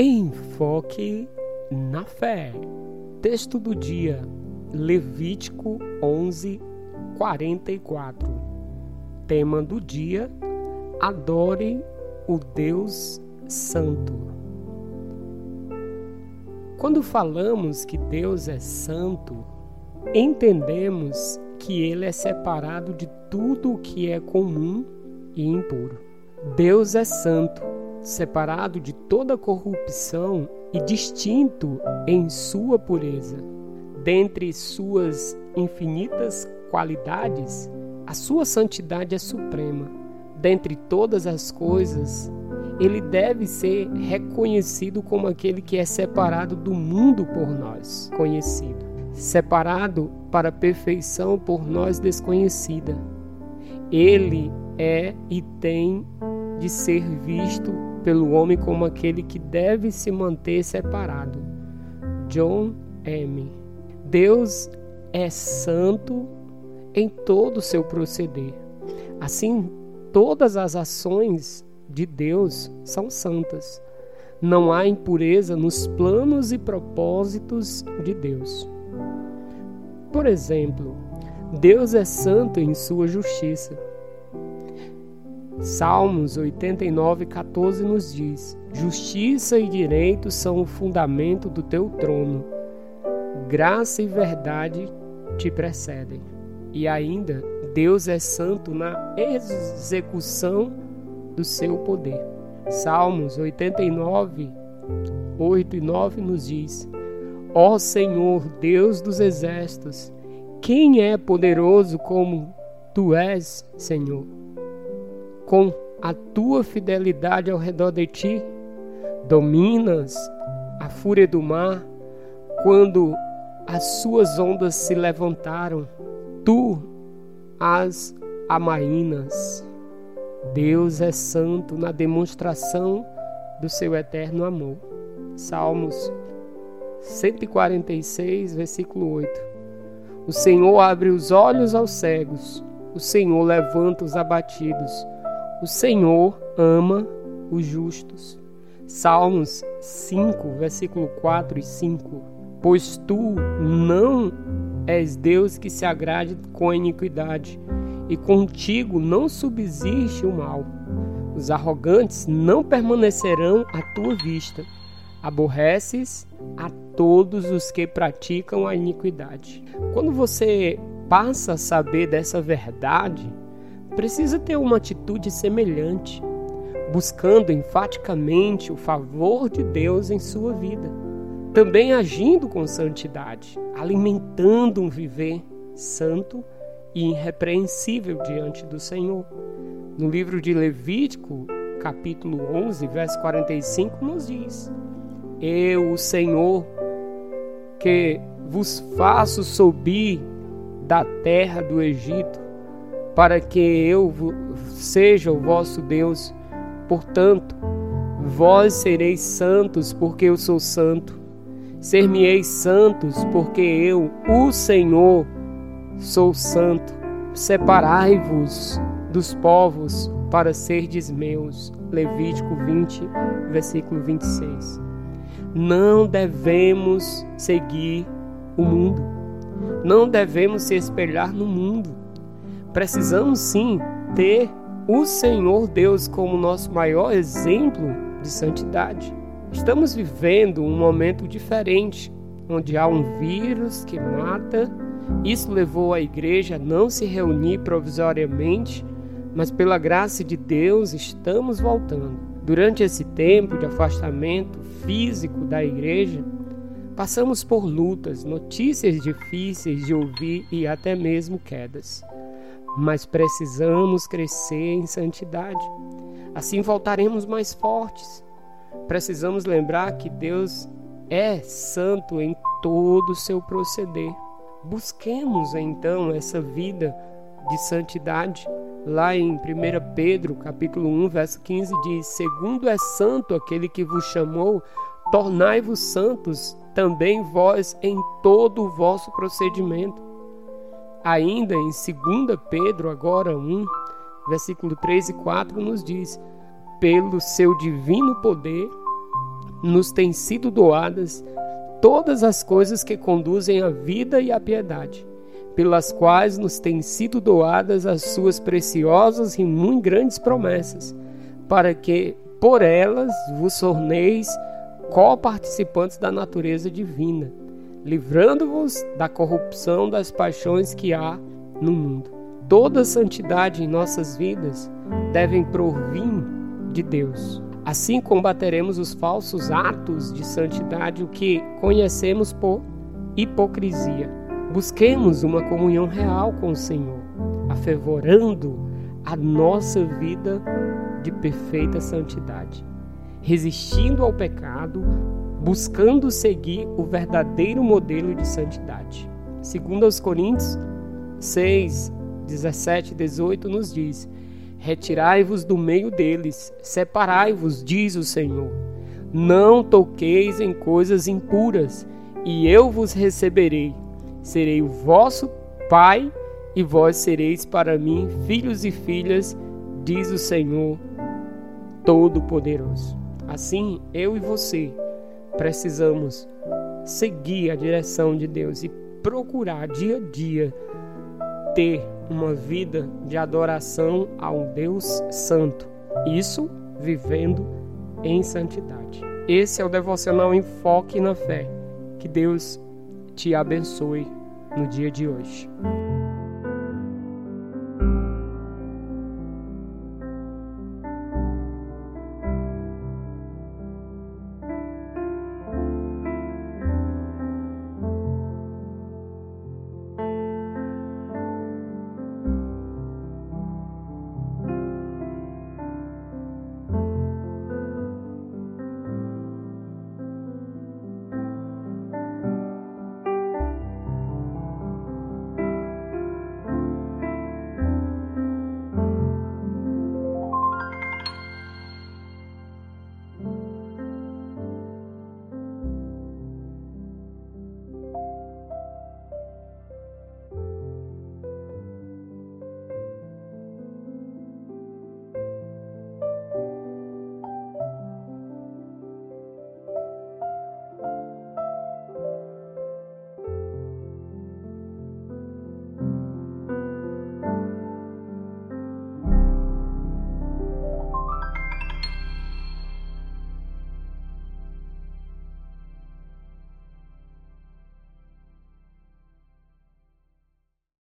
Enfoque na fé. Texto do dia, Levítico 11, 44. Tema do dia: Adore o Deus Santo. Quando falamos que Deus é santo, entendemos que ele é separado de tudo o que é comum e impuro. Deus é santo separado de toda corrupção e distinto em sua pureza. Dentre suas infinitas qualidades, a sua santidade é suprema. Dentre todas as coisas, ele deve ser reconhecido como aquele que é separado do mundo por nós, conhecido, separado para a perfeição por nós desconhecida. Ele é e tem de ser visto pelo homem como aquele que deve se manter separado. John M. Deus é santo em todo o seu proceder. Assim, todas as ações de Deus são santas. Não há impureza nos planos e propósitos de Deus. Por exemplo, Deus é santo em sua justiça. Salmos 89, 14 nos diz: Justiça e direito são o fundamento do teu trono, graça e verdade te precedem. E ainda, Deus é santo na execução do seu poder. Salmos 89, 8 e 9 nos diz: Ó Senhor, Deus dos exércitos, quem é poderoso como tu és, Senhor? Com a tua fidelidade ao redor de ti, dominas a fúria do mar quando as suas ondas se levantaram, tu as amainas. Deus é santo na demonstração do seu eterno amor. Salmos 146, versículo 8. O Senhor abre os olhos aos cegos, o Senhor levanta os abatidos o Senhor ama os justos. Salmos 5, versículo 4 e 5. Pois tu não és Deus que se agrade com a iniquidade, e contigo não subsiste o mal. Os arrogantes não permanecerão à tua vista. Aborreces a todos os que praticam a iniquidade. Quando você passa a saber dessa verdade, precisa ter uma atitude semelhante, buscando enfaticamente o favor de Deus em sua vida, também agindo com santidade, alimentando um viver santo e irrepreensível diante do Senhor. No livro de Levítico, capítulo 11, verso 45, nos diz: Eu, o Senhor, que vos faço subir da terra do Egito, para que eu seja o vosso Deus. Portanto, vós sereis santos, porque eu sou santo. Ser-me-eis santos, porque eu, o Senhor, sou santo. Separai-vos dos povos para serdes meus. Levítico 20, versículo 26. Não devemos seguir o mundo. Não devemos se espelhar no mundo Precisamos sim ter o Senhor Deus como nosso maior exemplo de santidade. Estamos vivendo um momento diferente, onde há um vírus que mata. Isso levou a igreja a não se reunir provisoriamente, mas pela graça de Deus estamos voltando. Durante esse tempo de afastamento físico da igreja, passamos por lutas, notícias difíceis de ouvir e até mesmo quedas mas precisamos crescer em santidade. Assim voltaremos mais fortes. Precisamos lembrar que Deus é santo em todo o seu proceder. Busquemos então essa vida de santidade. Lá em 1 Pedro, capítulo 1, verso 15 diz: "Segundo é santo aquele que vos chamou, tornai-vos santos também vós em todo o vosso procedimento." Ainda em 2 Pedro, agora 1, versículo 3 e 4, nos diz: Pelo seu divino poder, nos têm sido doadas todas as coisas que conduzem à vida e à piedade, pelas quais nos têm sido doadas as suas preciosas e muito grandes promessas, para que por elas vos torneis co-participantes da natureza divina, livrando-vos da corrupção das paixões que há no mundo. Toda santidade em nossas vidas devem provir de Deus. Assim combateremos os falsos atos de santidade, o que conhecemos por hipocrisia. Busquemos uma comunhão real com o Senhor, afervorando a nossa vida de perfeita santidade, resistindo ao pecado, buscando seguir o verdadeiro modelo de santidade. Segundo aos Coríntios 6, 17 e 18 nos diz: Retirai-vos do meio deles, separai-vos, diz o Senhor. Não toqueis em coisas impuras, e eu vos receberei. Serei o vosso Pai, e vós sereis para mim filhos e filhas, diz o Senhor Todo-Poderoso. Assim, eu e você precisamos seguir a direção de Deus e procurar dia a dia ter uma vida de adoração a um Deus santo. Isso vivendo em santidade. Esse é o devocional Enfoque na Fé. Que Deus te abençoe no dia de hoje.